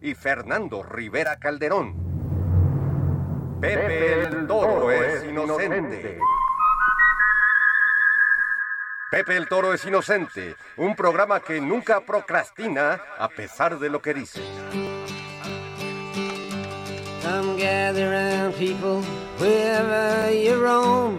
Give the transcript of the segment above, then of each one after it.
y Fernando Rivera Calderón. Pepe el Toro es inocente. Pepe el Toro es inocente, un programa que nunca procrastina a pesar de lo que dice. Come gather round people wherever you roam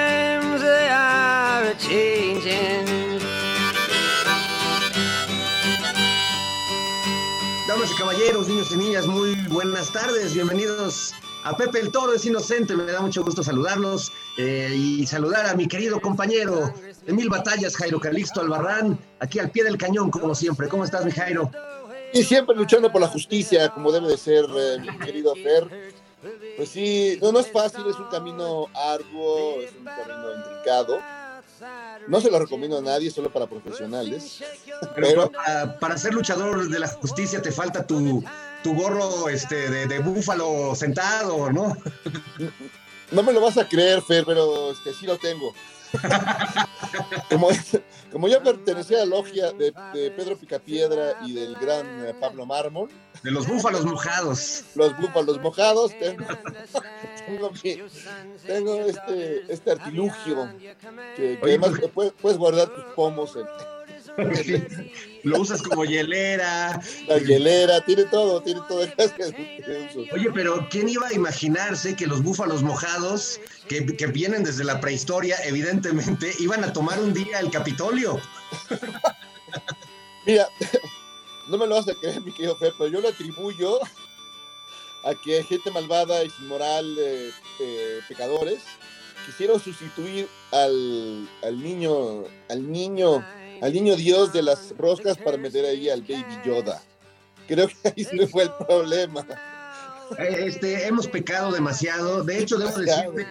Caballeros, niños y niñas, muy buenas tardes. Bienvenidos a Pepe el Toro es Inocente. Me da mucho gusto saludarlos eh, y saludar a mi querido compañero de mil batallas, Jairo Calixto Albarrán, aquí al pie del cañón, como siempre. ¿Cómo estás, mi Jairo? Y siempre luchando por la justicia, como debe de ser, eh, mi querido Fer. Pues sí, no, no es fácil, es un camino arduo, es un camino intrincado. No se lo recomiendo a nadie, solo para profesionales. Pero, Pero para, para ser luchador de la justicia te falta tu, tu gorro este, de, de búfalo sentado, ¿no? no me lo vas a creer, Fer, pero este, sí lo tengo. como, como yo pertenecía a la logia de, de Pedro Picapiedra y del gran eh, Pablo Mármol, De los búfalos mojados. los búfalos mojados, tengo, tengo, este, este artilugio que, que Oye, además puedes, puedes guardar tus pomos en Lo usas como hielera. la hielera, tiene todo, tiene todo. Oye, pero ¿quién iba a imaginarse que los búfalos mojados, que, que vienen desde la prehistoria, evidentemente, iban a tomar un día el Capitolio? Mira, no me lo vas a creer, mi querido Fer, pero yo lo atribuyo a que gente malvada y sin moral, eh, eh, pecadores, quisieron sustituir al, al niño, al niño, al niño Dios de las roscas para meter ahí al Baby Yoda. Creo que ahí se fue el problema. Eh, Este, hemos pecado demasiado. De hecho, debo decirte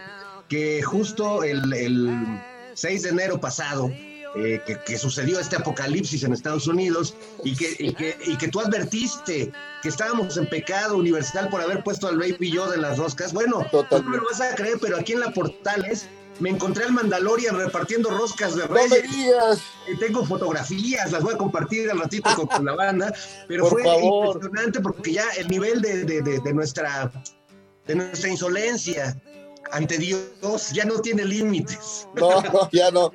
que justo el, el 6 de enero pasado, eh, que, que sucedió este apocalipsis en Estados Unidos y que, y, que, y que tú advertiste que estábamos en pecado universal por haber puesto al Baby Yoda en las roscas. Bueno, Totalmente. no me lo vas a creer, pero aquí en la Portales me encontré al Mandalorian repartiendo roscas de No reyes. digas, Eh, Tengo fotografías, las voy a compartir al ratito con, con la banda, pero Por fue favor. impresionante porque ya el nivel de, de- de- de nuestra, de nuestra insolencia ante Dios ya no tiene límites. no, no, ya no.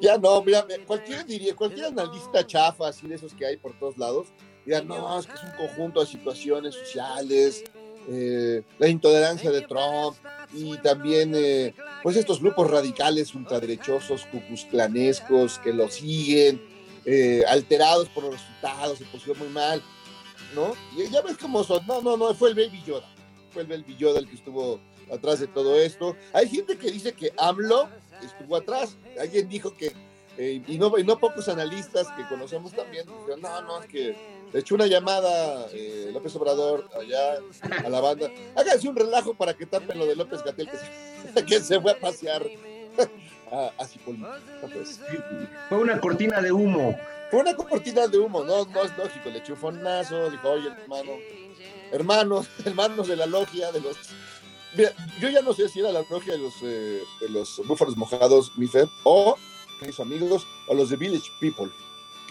Ya no, mira, cualquiera diría, cualquier analista chafa, así de esos que hay por todos lados, dirá, no, es que es un conjunto de situaciones sociales, eh, la intolerancia de Trump y también, eh, pues estos grupos radicales ultraderechosos, cucuzclanescos que lo siguen, eh, alterados por los resultados, se pusieron muy mal. ¿no? Y ya ves cómo son. No, no, no, fue el Baby Yoda. Fue el Baby Yoda el que estuvo atrás de todo esto. Hay gente que dice que AMLO estuvo atrás. Alguien dijo que, eh, y, no, y no pocos analistas que conocemos también, dijeron, no, no, es que le echó una llamada eh, López Obrador allá a la banda. Háganse un relajo para que tapen lo de López Gatel que se, que se fue a pasear a, a Cipolita, pues. Fue una cortina de humo. Fue una cortina de humo, no, no es lógico. Le echó un fonazo, dijo, oye, hermano, hermanos, hermanos de la logia, de los. Mira, yo ya no sé si era la logia de los, eh, de los búfalos mojados, mi fe, o mis amigos, o los de Village People,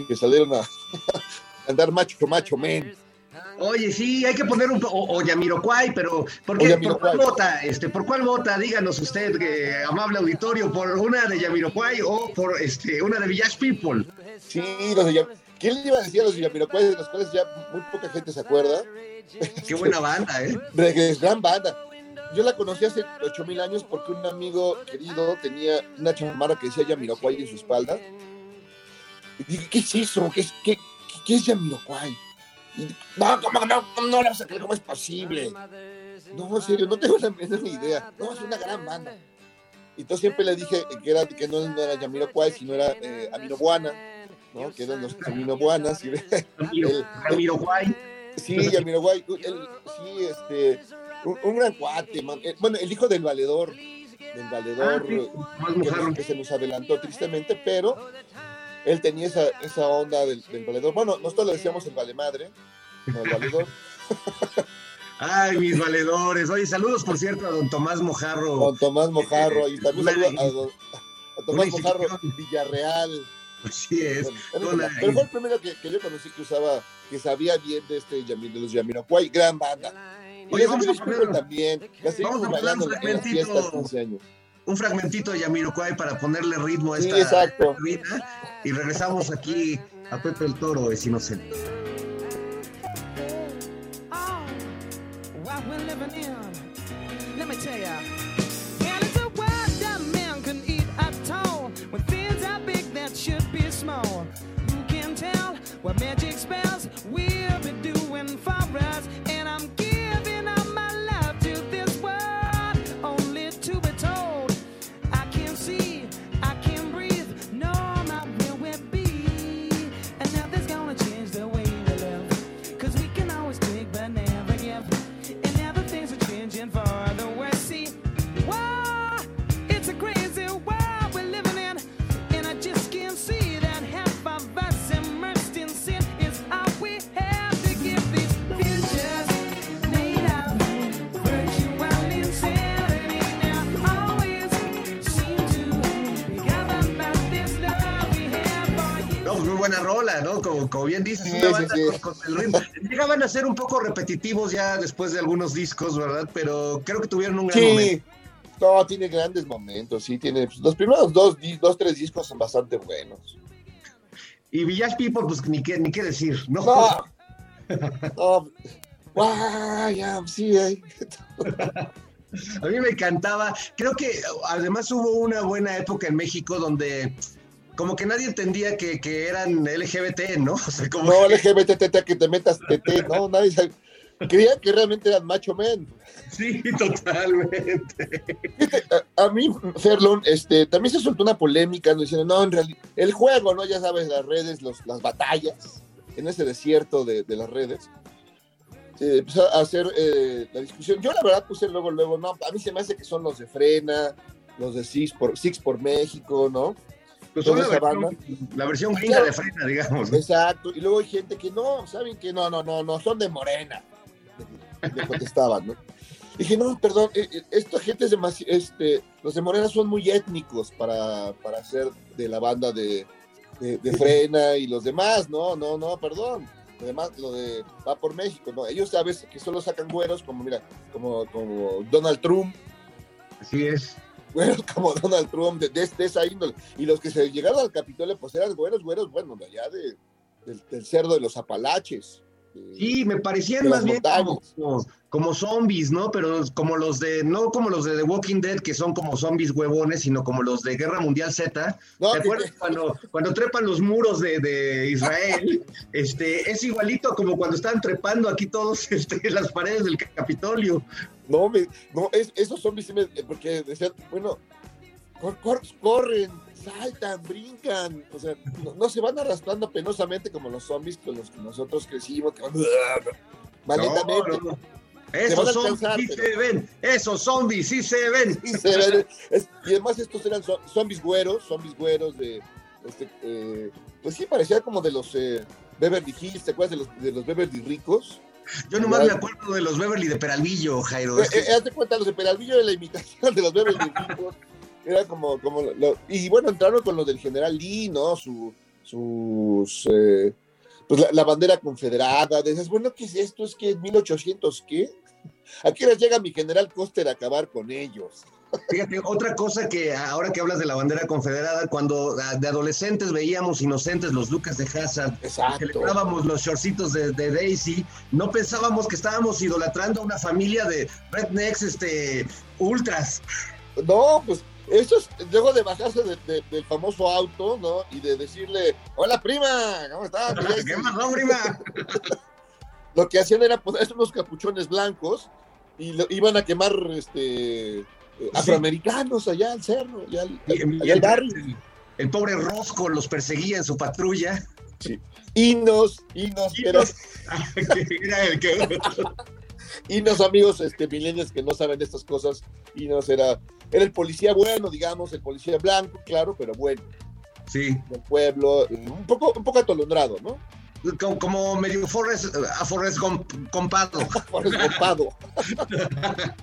que, salieron a andar macho, macho, men. Oye, sí, hay que poner un o, o Yamiroquai, pero ¿por, qué, ¿por cuál vota? Este, ¿Por cuál vota? Díganos usted, eh, amable auditorio, ¿por una de Yamiroquai o por este, una de Village People? Sí, los de Yam- ¿Quién le iba a decir a los Yamiroquai, de los cuales ya muy poca gente se acuerda? Qué buena banda, ¿eh? Gran banda. Yo la conocí hace 8000 años porque un amigo querido tenía una chamarra que decía Yamiroquai en su espalda. Y dije, ¿qué es eso? ¿Qué es, qué, qué- es Yamiroquai? Y, no, ¿cómo que no? ¿Cómo no le vas a creer? ¿Cómo es posible? No, en serio, no tengo la menor idea. No, es una gran banda. Y entonces siempre le dije que, era, que no, no era Yamiroquai, sino era eh, Aminobuana, ¿no? Que eran los Aminobuanas. Y, Ramiro, el- Yamiroquai. Sí, Yamiroquai, sí, este, un, un gran cuate, man. Eh, Bueno, el hijo del valedor, del valedor, Ah, sí, eh, que, se nos adelantó tristemente, pero él tenía esa, esa onda del, del valedor. Bueno, nosotros le decíamos el valemadre, no el valedor. Ay, mis valedores. Oye, saludos, por cierto, a don Tomás Mojarro. Con Tomás Mojarro, y también a, don- a Tomás Mojarro. Villarreal. Así es. Bueno, Una- pero fue el primero que, que yo conocí que usaba, que sabía bien de este de los Yamiroquai, gran banda. Oye, vamos a poner- también, vamos a poner un fragmentito. fiestas 15 años. un fragmentito de Yamiroquai para ponerle ritmo a Sí, esta exacto. entrevista. y regresamos aquí a Pepe el Toro es inocente. Oh, what we're living in. Let me tell ya. Rola, ¿no? Como, como bien dices, Sí, una sí, banda sí. Con, con el ritmo. Llegaban a ser un poco repetitivos ya después de algunos discos, ¿verdad? Pero creo que tuvieron un gran momento. no, tiene grandes momentos, sí, tiene, pues, los primeros dos, dos, tres discos son bastante buenos. Y Village People, pues ni qué, ni qué decir, ¿no? No, sí. A mí me encantaba. Creo que además hubo una buena época en México donde como que nadie entendía que, que eran LGBT, ¿no? O sea, como no, LGBT, que te metas TT, no, nadie sabe. Creía que realmente eran macho men. sí, totalmente. A, a mí, Ferlon, este, también se soltó una polémica, ¿no? diciendo, no, en realidad, el juego, ¿no? Ya sabes, las redes, los, las batallas, en ese desierto de, de las redes. Se empezó a hacer eh, la discusión. Yo, la verdad, puse luego, luego, no, a mí se me hace que son los de Frena, los de Six por, Six por México, ¿no? Pues son la versión, la versión gringa de Frena, digamos. Exacto. Y luego hay gente que no, saben que no, no, no, no, son de Morena. Le contestaban, ¿no? Dije, no, perdón, eh, eh, esta gente es demasiado, este, los de Morena son muy étnicos para, para ser de la banda de, de, de Frena y los demás, no, no, no, perdón. Lo demás, lo de va por México, no, ellos sabes que solo sacan güeros como, mira, como, como Donald Trump, Así es. Güeros como Donald Trump, de, de- esa índole. Y los que se llegaron al Capitolio, pues eran güeros, güeros, bueno, de allá de, del cerdo de los Apalaches. Sí, me parecían más bien como, como- como zombies, ¿no? Pero como los de, no como los de The Walking Dead, que son como zombies huevones, sino como los de Guerra Mundial Z. No, ¿Te que- acuerdas cuando, cuando trepan los muros de, de Israel? Este, es igualito como cuando estaban trepando aquí todos este, las paredes del Capitolio. No, me, no es- esos zombies sí me. Porque decían, bueno, cor- cor- corren, saltan, brincan. O sea, no, no se van arrastrando penosamente como los zombies con los que nosotros crecimos. Que van. No, no, Esos zombies sí pero- se ven, esos zombies sí se ven. Y, se ven- es- y además estos eran zo- zombies güeros, zombies güeros de, este, eh, pues sí, parecía como de los eh, Beverly Hills, ¿te acuerdas de los, de los Beverly ricos? Yo nomás me acuerdo de los Beverly de Peralvillo, Jairo. Eh, que- eh, haz de cuenta, los de Peralvillo de la imitación de los Beverly ricos, era como, como lo- lo- y bueno, entraron con los del general Lee, ¿no? Su, sus, eh, pues la, la bandera confederada, dices, bueno, ¿qué es esto? ¿Es que en 1800 qué? ¿A qué hora llega mi general Coster a acabar con ellos? Fíjate, otra cosa que ahora que hablas de la bandera confederada, cuando ah, de adolescentes veíamos inocentes los Lucas de Hazard, celebrábamos los shortcitos de, de Daisy, no pensábamos que estábamos idolatrando a una familia de rednecks este, ultras. No, pues estos, luego de bajarse de- de- del famoso auto, ¿no? Y de decirle, hola prima, ¿cómo estás? ¿Qué pasó, prima? Lo que hacían era poner unos capuchones blancos y lo- iban a quemar este eh, afroamericanos allá al cerro, allá al, Y- allá el, barrio. el- el pobre Rosco los perseguía en su patrulla. Inos, Inos, era, Era el que... Inos, amigos este, milenios que no saben de estas cosas, Inos era, era el policía bueno, digamos, el policía blanco, claro, pero bueno, Sí, del pueblo, eh, un poco, un poco atolondrado, ¿no? como, como medio Forrest, a Forrest compado. Por escopado.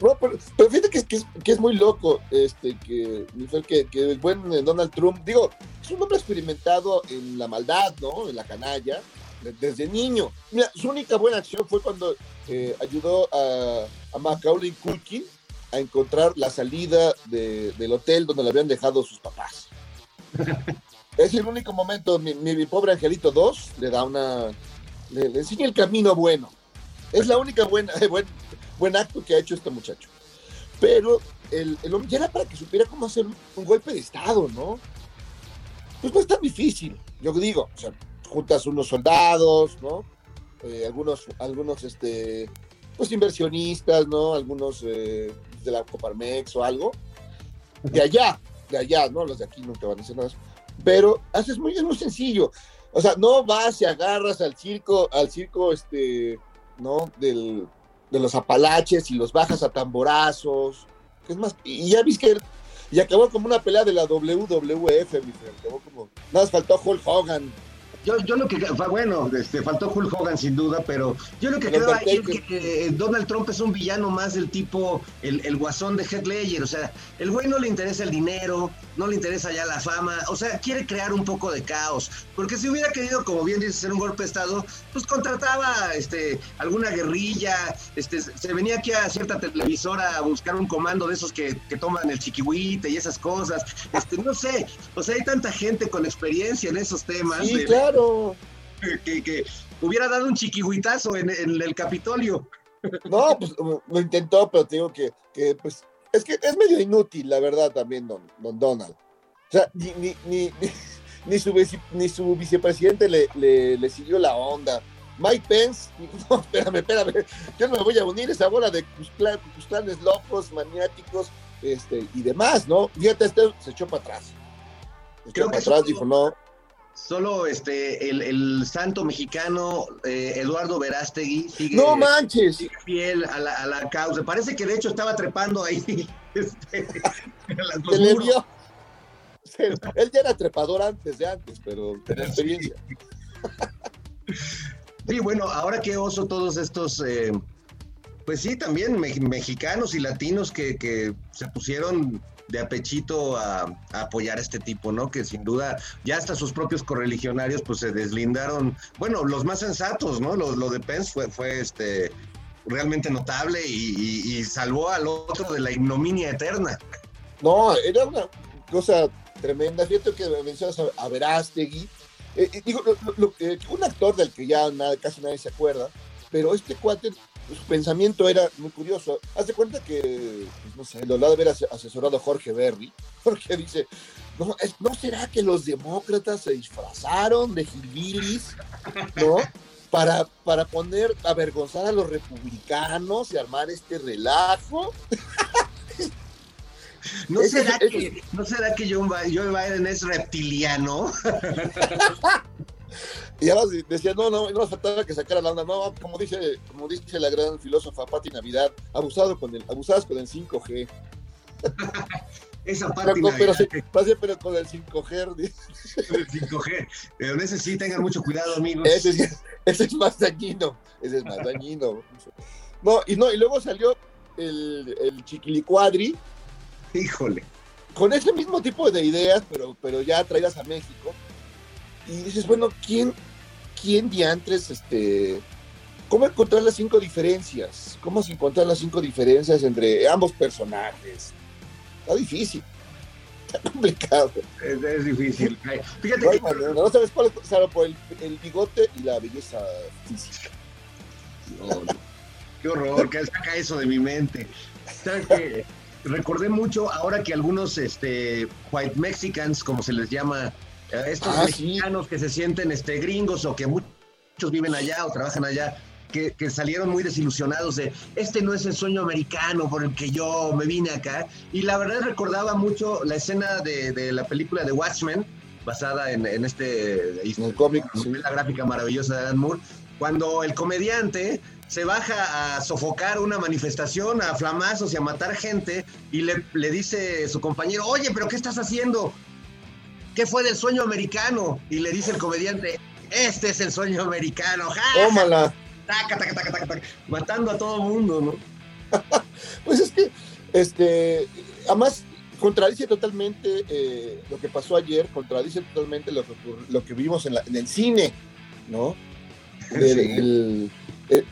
No, pero, pero fíjate que, es- que es, que es muy loco este, que, que, que el buen eh, Donald Trump, digo, es un hombre experimentado en la maldad, ¿no? En la canalla, desde niño. Mira, su única buena acción fue cuando eh, ayudó a, a Macaulay Culkin a encontrar la salida de- del hotel donde le habían dejado sus papás. Es el único momento, mi, mi- mi pobre Angelito 2 le da una, le, le enseña el camino bueno. Es la única buena, buen, buen acto que ha hecho este muchacho. Pero el, el hombre ya era para que supiera cómo hacer un, un golpe de Estado, ¿no? Pues no es tan difícil, yo digo. O sea, juntas unos soldados, ¿no? Eh, algunos, algunos, este, pues inversionistas, ¿no? Algunos eh, de la Coparmex o algo. De allá, de allá, ¿no? Los de aquí nunca van a hacer nada. Pero haces muy, es muy sencillo. O sea, no vas y agarras al circo, al circo, este, ¿no? Del, de los apalaches y los bajas a tamborazos. que Es más, y ya viste que y acabó como una pelea de la WWF, mi friend, acabó como, nada más faltó Hulk Hogan. Yo, yo lo que, bueno, este, faltó Hulk Hogan sin duda, pero yo lo que creo ahí es que eh, Donald Trump es un villano más del tipo el, el guasón de Heath Ledger, o sea, el güey no le interesa el dinero, no le interesa ya la fama, o sea, quiere crear un poco de caos, porque si hubiera querido, como bien dices, hacer un golpe de estado, pues contrataba este, alguna guerrilla, este, se venía aquí a cierta televisora a buscar un comando de esos que, que toman el chiquihuite y esas cosas, este, no sé, o sea, hay tanta gente con experiencia en esos temas. Sí, de- claro. Que, que hubiera dado un chiquihuitazo en, en el Capitolio. No, pues lo intentó, pero te digo que, que, pues, es que es medio inútil, la verdad, también, don, don Donald. O sea, ni, ni, ni, su, vice- ni su vicepresidente le, le, le siguió la onda. Mike Pence, no, espérame, espérame, yo no me voy a unir a esa bola de cuscla- cusclanes locos, maniáticos, este, y demás, ¿no? Fíjate, este se echó para atrás. Se echó Creo para atrás, dijo, no, Solo este, el, el santo mexicano eh, Eduardo Verástegui sigue, no manches. sigue fiel a la, a la causa. Parece que de hecho estaba trepando ahí. este, Se le. Se- él ya era trepador antes de antes, pero tenía experiencia. Sí, bueno, ahora qué oso todos estos, eh, pues sí, también me- mexicanos y latinos que, que se pusieron de apechito a, apoyar a este tipo, ¿no? Que sin duda ya hasta sus propios correligionarios pues se deslindaron, bueno, los más sensatos, ¿no? Lo, lo de Pence fue, fue este realmente notable y, y- y salvó al otro de la ignominia eterna. No, era una cosa tremenda. Fíjate que mencionas a, Verástegui. Eh, digo, lo- eh, un actor del que ya nada- casi nadie se acuerda, pero este cuate, su pensamiento era muy curioso. Haz de cuenta que, pues, no sé, lo ha de haber ase- asesorado Jorge Berry, porque dice, no, es- ¿no será que los demócratas se disfrazaron de gilbilis, ¿no? Para, para poner, avergonzar a los republicanos y armar este relajo. ¿No Ese- será, ese- que, ¿No será que John, Biden es reptiliano? Y además decía, no, no, no faltaba que sacara la onda, no, como dice, como dice la gran filósofa Patti Navidad, abusado con el, abusadas con el 5G. Esa Pero, parte con- pero, sí, bien, pero con el 5G, dice, el 5G. Pero ese sí tengan mucho cuidado, amigos. ese, es- ese es más dañino, ese es más dañino. No, y no, y luego salió el, el chiquilicuadri Híjole. con ese mismo tipo de ideas, pero, pero ya traídas a México. Y dices, bueno, ¿quién, quién diantres, este, cómo encontrar las cinco diferencias? ¿Cómo se encontrar las cinco diferencias entre ambos personajes? Está difícil, está complicado. Es, es difícil. Fíjate No, que manera, no sabes cuál es, salvo por el, el bigote y la belleza física. No, no. Qué horror, que saca eso de mi mente. Recordé mucho ahora que algunos este, white mexicans, como se les llama, estos Ah, sí. mexicanos que se sienten este, gringos o que muchos viven allá o trabajan allá, que, que salieron muy desilusionados de este no es el sueño americano por el que yo me vine acá. Y la verdad recordaba mucho la escena de, de la película de Watchmen, basada en, en este En el cómic, sí. novela gráfica maravillosa de Alan Moore, cuando el comediante se baja a sofocar una manifestación, a flamazos y a matar gente, y le, le dice su compañero, oye, pero ¿qué estás haciendo? ¿Qué fue del sueño americano? Y le dice el comediante, este es el sueño americano, ¡ja! Tómala. taca, taca, taca, taca, taca", matando a todo mundo, ¿no? Pues es que, este, además, contradice totalmente eh, lo que pasó ayer, contradice totalmente lo que, lo que vimos en, la- en el cine, ¿no? Sí. el- eh,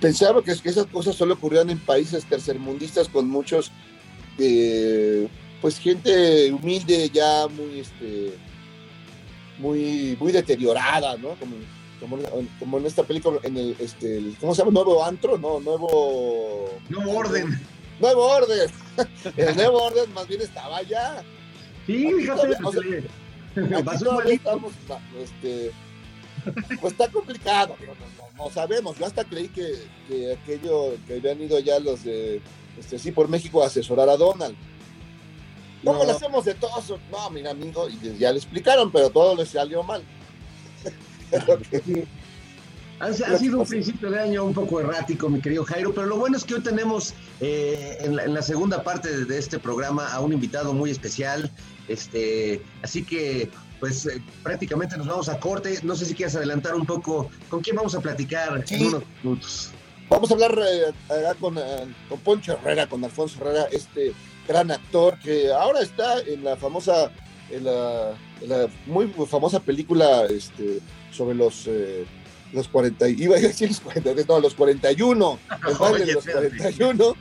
pensaba que, que esas cosas solo ocurrían en países tercermundistas con muchos, eh, pues gente humilde ya muy, este, muy, muy deteriorada, ¿no? Como, como, como en esta película, en el, este, el- ¿cómo se llama? Nuevo antro, no, nuevo... No orden. Nuevo orden. El nuevo orden más bien estaba allá. Sí, Aquí fíjate, todavía- o sea, le- Aquí pasó todavía malito. estamos, este, pues está complicado, pero no, no- no sabemos. Yo hasta creí que, que aquello que habían ido ya los de este, sí por México a asesorar a Donald. ¿Cómo No. lo hacemos de todos? No, mira, amigo, y ya le explicaron, pero todo les salió mal. Ha, ha sido un principio de año un poco errático, mi querido Jairo, pero lo bueno es que hoy tenemos eh, en, la, en la segunda parte de, este programa a un invitado muy especial. Este, así que, pues eh, prácticamente nos vamos a corte. No sé si quieres adelantar un poco con quién vamos a platicar Sí. en unos minutos. Vamos a hablar eh, con, eh, con Poncho Herrera, con Alfonso Herrera, este gran actor que ahora está en la famosa, en la, en la muy famosa película este, sobre los, eh, los 40, y- iba a decir los 40, no, los 41, el baile de los espérate. 41,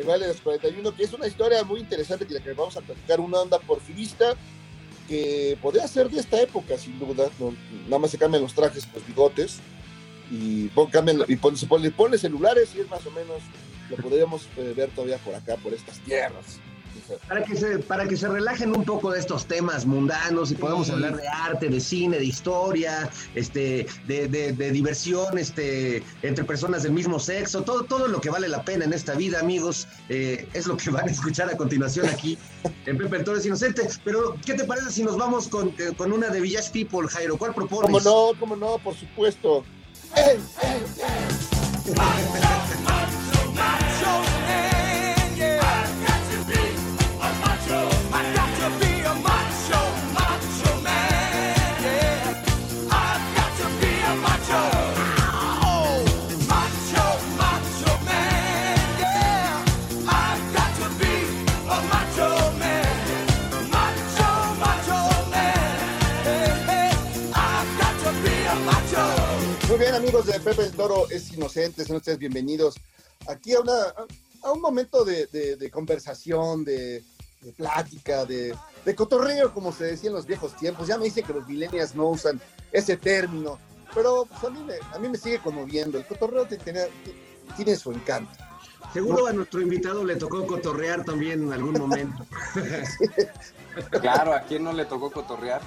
el baile de los 41, que es una historia muy interesante que la que vamos a platicar, una onda porfirista que podría ser de esta época, sin duda, no- nada más se cambian los trajes, los bigotes, y pon, cambian- y pon, se pone, celulares y es más o menos lo podríamos eh, ver todavía por acá, por estas tierras. Para que, se, para que se relajen un poco de estos temas mundanos y podamos Sí. hablar de arte, de cine, de historia, este, de, de- de diversión este, entre personas del mismo sexo, todo, todo lo que vale la pena en esta vida, amigos, eh, es lo que van a escuchar a continuación aquí en Pepe el Toro es Inocente. Pero, ¿qué te parece si nos vamos con, eh, con una de Village People, Jairo? ¿Cuál propones? ¿Cómo no? ¿Cómo no? Por supuesto. ¡Ey, ey, Muy amigos de Pepe el Toro es Inocente, sean ustedes bienvenidos aquí a, una, a un momento de, de- de conversación, de, de plática, de, de cotorreo, como se decía en los viejos tiempos. Ya me dicen que los millennials no usan ese término, pero pues, a, mí me, a mí me sigue conmoviendo. El cotorreo tiene, tiene su encanto. Seguro a nuestro invitado le tocó cotorrear también en algún momento. Claro, ¿a quién no le tocó cotorrear?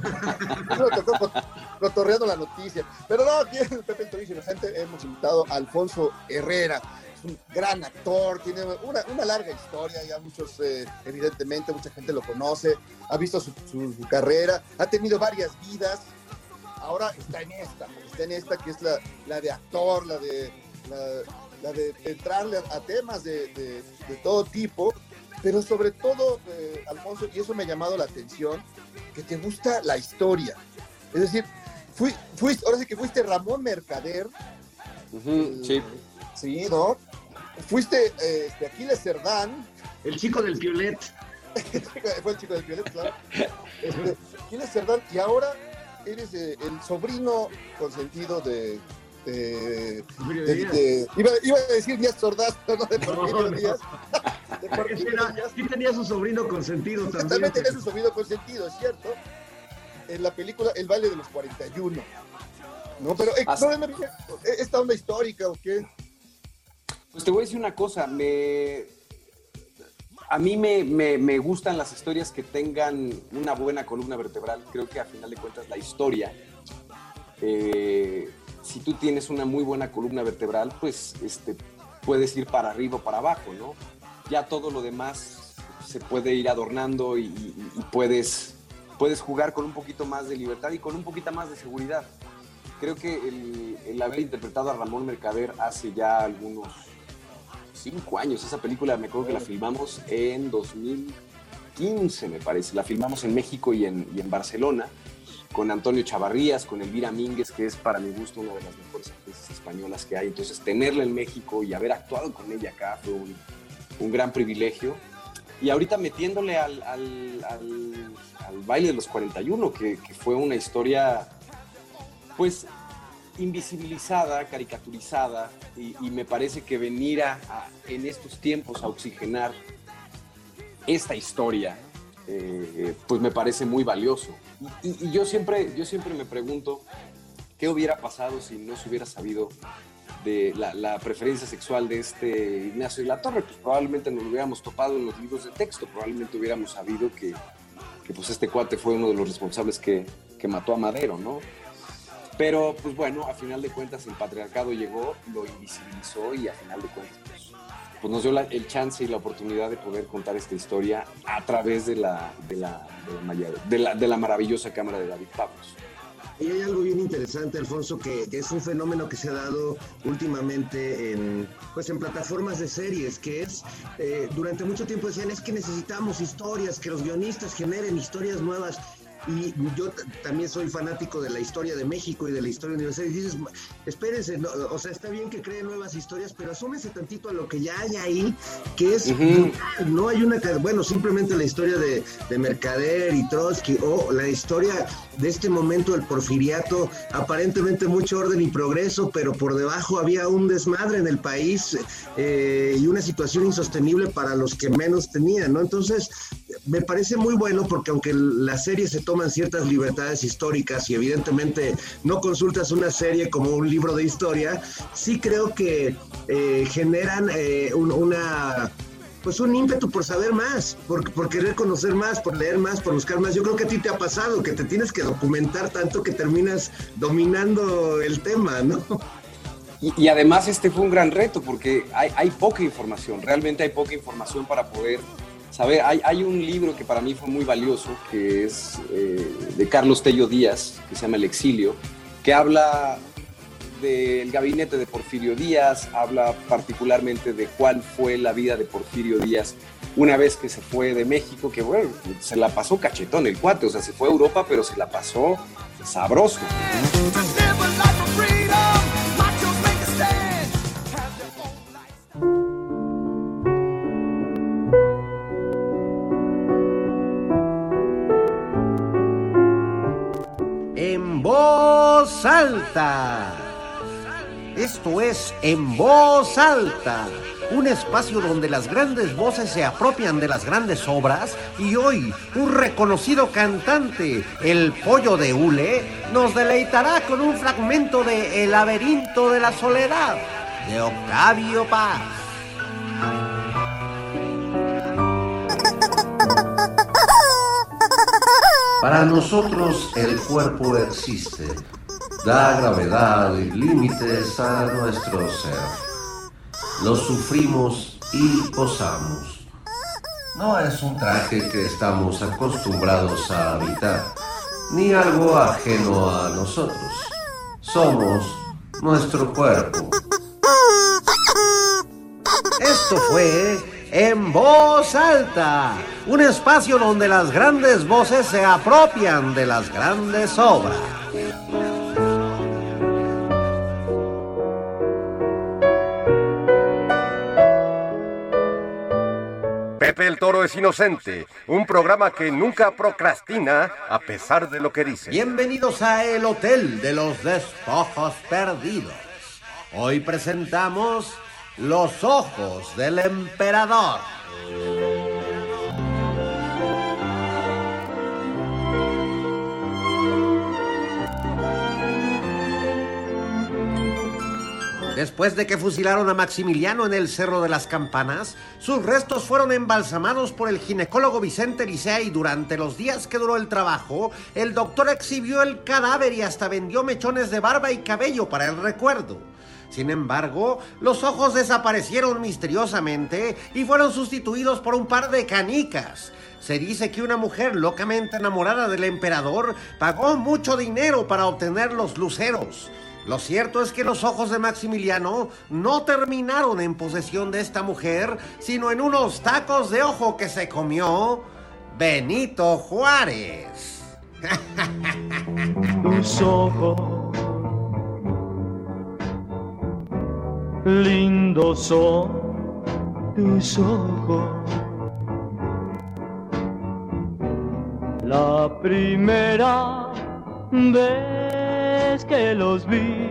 cotorreando la noticia. Pero no, aquí en Pepe el Inocente hemos invitado a Alfonso Herrera. Es un gran actor, tiene una, una larga historia, ya muchos, eh, evidentemente, mucha gente lo conoce, ha visto su, su, su, carrera, ha tenido varias vidas. Ahora está en esta, está en esta que es la, la de actor, la de, la, la de entrarle a, a temas de, de, de, todo tipo, pero sobre todo, eh, Alfonso, y eso me ha llamado la atención, que te gusta la historia. Es decir, fui, fuiste, ahora sí que fuiste Ramón Mercader. Uh -huh, sí. Sí, ¿no? Fuiste eh, este, Aquiles Cerdán. El chico del Piolet. Fue el chico del Piolet, claro. Este, Aquiles Cerdán, y ahora eres eh, el sobrino consentido de, de, de, de, iba, iba, a decir Díaz Ordaz, pero no de Porfirio no, Díaz. De Porfirio Era, Díaz. Sí tenía su sobrino consentido también. También tenía su sobrino consentido, es cierto. En la película El baile de los 41. No, pero eh, no, esta onda histórica o qué? Pues te voy a decir una cosa, me a mí me, me, me, gustan las historias que tengan una buena columna vertebral. Creo que a final de cuentas la historia eh, si tú tienes una muy buena columna vertebral, pues este, puedes ir para arriba o para abajo, ¿no? Ya todo lo demás se puede ir adornando y, y, y puedes, puedes jugar con un poquito más de libertad y con un poquito más de seguridad. Creo que el, el haber interpretado a Ramón Mercader hace ya algunos cinco años, esa película me acuerdo que la filmamos en 2015, me parece. La filmamos en México y en, y en Barcelona con Antonio Chavarrías, con Elvira Mínguez, que es para mi gusto una de las mejores actrices españolas que hay. Entonces, tenerla en México y haber actuado con ella acá fue un, un gran privilegio. Y ahorita metiéndole al, al, al, al baile de los 41, que, que, fue una historia, pues, invisibilizada, caricaturizada, y, y me parece que venir a, a, en estos tiempos a oxigenar esta historia, eh, pues me parece muy valioso. Y, yo, siempre, yo siempre me pregunto qué hubiera pasado si no se hubiera sabido de la, la, preferencia sexual de este Ignacio de la Torre. Pues probablemente nos lo hubiéramos topado en los libros de texto, probablemente hubiéramos sabido que, que pues este cuate fue uno de los responsables que, que mató a Madero, ¿no? Pero, pues bueno, a final de cuentas el patriarcado llegó, lo invisibilizó y a final de cuentas pues, nos dio la, el chance y la oportunidad de poder contar esta historia a través de la, de la, de la, de la, maravillosa cámara de David Pavlos. Y hay algo bien interesante, Alfonso, que, es un fenómeno que se ha dado últimamente en, pues en plataformas de series, que es, eh, durante mucho tiempo decían, es que necesitamos historias, que los guionistas generen historias nuevas. Y yo también soy fanático de la historia de México y de la historia universal. Y dices, espérense, no, o sea, está bien que creen nuevas historias, pero asúmese tantito a lo que ya hay ahí, que es, uh -huh. no hay una, bueno, simplemente la historia de, de, Mercader y Trotsky, o la historia de este momento del porfiriato, aparentemente mucho orden y progreso, pero por debajo había un desmadre en el país eh, y una situación insostenible para los que menos tenían, ¿no? Entonces, me parece muy bueno porque aunque la serie se ciertas libertades históricas y evidentemente no consultas una serie como un libro de historia, sí creo que eh, generan eh, un, una pues un ímpetu por saber más, por, por, querer conocer más, por leer más, por buscar más. Yo creo que a ti te ha pasado, que te tienes que documentar tanto que terminas dominando el tema, ¿no? Y, y además este fue un gran reto porque hay, hay, poca información, realmente hay poca información para poder saber. Hay, hay un libro que para mí fue muy valioso, que es eh, de Carlos Tello Díaz, que se llama El Exilio, que habla del gabinete de Porfirio Díaz, habla particularmente de cuál fue la vida de Porfirio Díaz una vez que se fue de México, que bueno, se la pasó cachetón el cuate, o sea, se fue a Europa, pero se la pasó sabroso. Esto es En Voz Alta, un espacio donde las grandes voces se apropian de las grandes obras y hoy un reconocido cantante, el pollo de hule, nos deleitará con un fragmento de El laberinto de la soledad de Octavio Paz. Para nosotros el cuerpo existe, da gravedad y límites a nuestro ser. Lo sufrimos y posamos. No es un traje que estamos acostumbrados a habitar, ni algo ajeno a nosotros. Somos nuestro cuerpo. Esto fue En Voz Alta, un espacio donde las grandes voces se apropian de las grandes obras. Toro es Inocente, un programa que nunca procrastina a pesar de lo que dice. Bienvenidos a El Hotel de los Despojos Perdidos. Hoy presentamos Los Ojos del Emperador. Después de que fusilaron a Maximiliano en el Cerro de las Campanas, sus restos fueron embalsamados por el ginecólogo Vicente Licea y durante los días que duró el trabajo, el doctor exhibió el cadáver y hasta vendió mechones de barba y cabello para el recuerdo. Sin embargo, los ojos desaparecieron misteriosamente y fueron sustituidos por un par de canicas. Se dice que una mujer locamente enamorada del emperador pagó mucho dinero para obtener los luceros. Lo cierto es que los ojos de Maximiliano no terminaron en posesión de esta mujer, sino en unos tacos de ojo que se comió Benito Juárez. tus ojos lindos son tus ojos la primera vez que los vi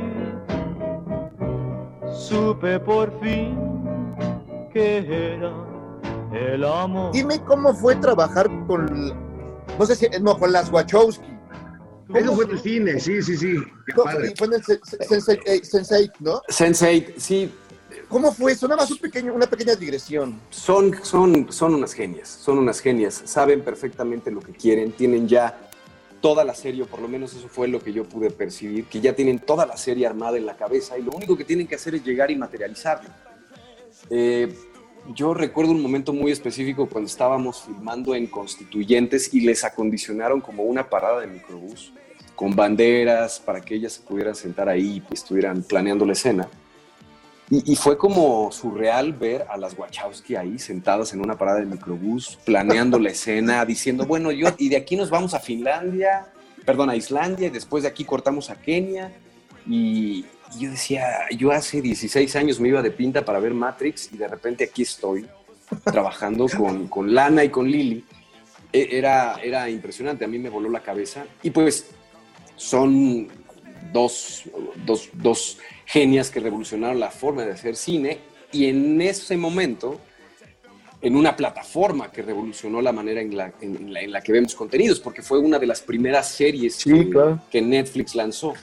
supe por fin que era el amor Dime cómo fue trabajar con, no sé si, no, con las Wachowski. Eso fue en el cine, sí, sí, sí. No, fue en el eh, Sense8, ¿no? Sense8, sí, ¿Cómo fue eso? Nada más un pequeño, una pequeña digresión. son, son, son unas genias, son unas genias, saben perfectamente lo que quieren, tienen ya toda la serie, o por lo menos eso fue lo que yo pude percibir, que ya tienen toda la serie armada en la cabeza y lo único que tienen que hacer es llegar y materializarlo. Eh, yo recuerdo un momento muy específico cuando estábamos filmando en Constituyentes y les acondicionaron como una parada de microbús con banderas para que ellas se pudieran sentar ahí y estuvieran planeando la escena. Y, y fue como surreal ver a las Wachowski ahí sentadas en una parada de microbús, planeando la escena, diciendo, bueno, yo, y de aquí nos vamos a Finlandia, perdón, a Islandia, y después de aquí cortamos a Kenia. Y, y yo decía, yo hace 16 años me iba de pinta para ver Matrix y de repente aquí estoy trabajando con, con Lana y con Lily. E- Era, era impresionante, a mí me voló la cabeza. Y pues son dos, dos, dos genias que revolucionaron la forma de hacer cine y en ese momento, en una plataforma que revolucionó la manera en la, en- la, en la que vemos contenidos, porque fue una de las primeras series que, que Netflix lanzó.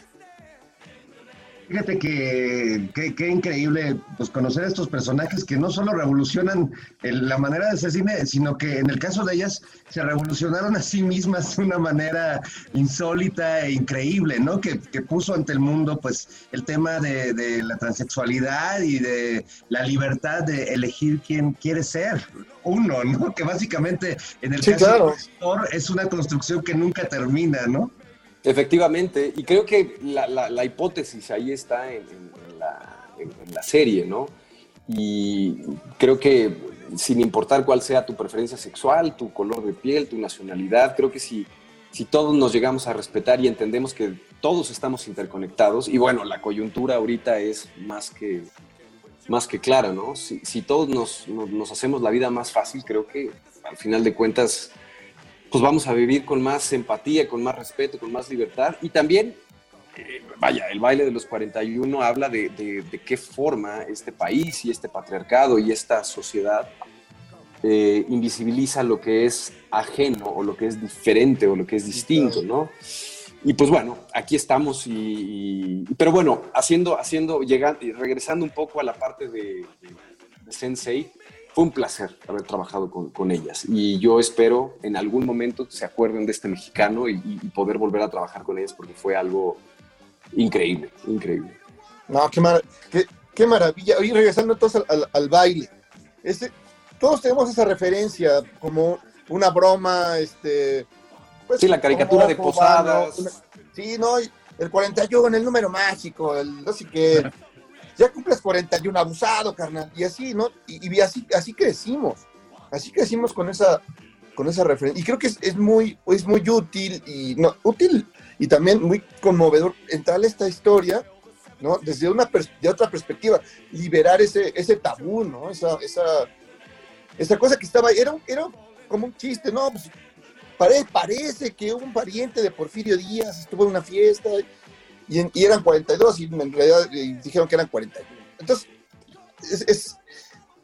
Fíjate que que- qué increíble pues conocer a estos personajes que no solo revolucionan el- la manera de hacer cine, sino que en el caso de ellas se revolucionaron a sí mismas de una manera insólita e increíble, ¿no? Que, que puso ante el mundo pues el tema de, de la transexualidad y de la libertad de elegir quién quiere ser uno, ¿no? Que básicamente en el Sí, caso claro. del actor es una construcción que nunca termina, ¿no? Efectivamente, y creo que la, la- la hipótesis ahí está en, en- en la, en- la serie, ¿no? Y creo que sin importar cuál sea tu preferencia sexual, tu color de piel, tu nacionalidad, creo que si, si todos nos llegamos a respetar y entendemos que todos estamos interconectados, y bueno, la coyuntura ahorita es más que, más que clara, ¿no? Si, si todos nos, nos- nos hacemos la vida más fácil, creo que al final de cuentas pues vamos a vivir con más empatía, con más respeto, con más libertad y también eh, vaya, el baile de los 41 habla de, de, de, qué forma este país y este patriarcado y esta sociedad eh, invisibiliza lo que es ajeno o lo que es diferente o lo que es distinto, ¿no? Y pues bueno, aquí estamos y, y pero bueno, haciendo, haciendo, llegando, regresando un poco a la parte de, de Sensei, fue un placer haber trabajado con, con, ellas y yo espero en algún momento se acuerden de este mexicano y, y poder volver a trabajar con ellas porque fue algo increíble, increíble. No, qué, mar qué, qué maravilla. Y regresando entonces al, al, al baile, este, todos tenemos esa referencia como una broma, este... Pues, sí, la caricatura de Posadas. Una, sí, no, el 41, el número mágico, el no sé qué. Ya cumples 41, abusado, carnal. Y así, ¿no? Y, así, así crecimos. Así crecimos con esa, con esa referencia. Y creo que es, muy, es muy útil y no, útil y también muy conmovedor entrar a esta historia, ¿no? Desde una de otra perspectiva, liberar ese, ese tabú, ¿no? Esa, esa, esa cosa que estaba, era, era como un chiste, ¿no? Pues, pare, parece que un pariente de Porfirio Díaz estuvo en una fiesta y, y eran 42 y en realidad y dijeron que eran 41. Entonces, es, es,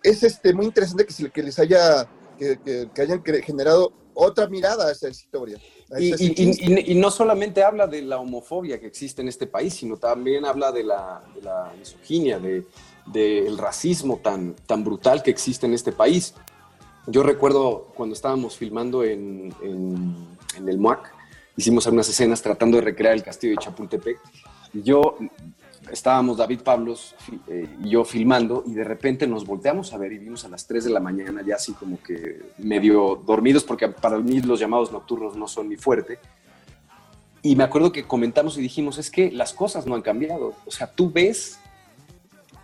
es este, muy interesante que, que les haya, que, que, que hayan generado otra mirada a esa historia. Y, y, y, y, no solamente habla de la homofobia que existe en este país, sino también habla de la, de la misoginia, del de, racismo tan, tan brutal que existe en este país. Yo recuerdo cuando estábamos filmando en, en, en el MUAC, hicimos algunas escenas tratando de recrear el castillo de Chapultepec. Y yo estábamos David Pablos eh, y yo filmando y de repente nos volteamos a ver y vimos a las 3 de la mañana ya así como que medio dormidos porque para mí los llamados nocturnos no son mi fuerte. Y me acuerdo que comentamos y dijimos, es que las cosas no han cambiado. O sea, tú ves,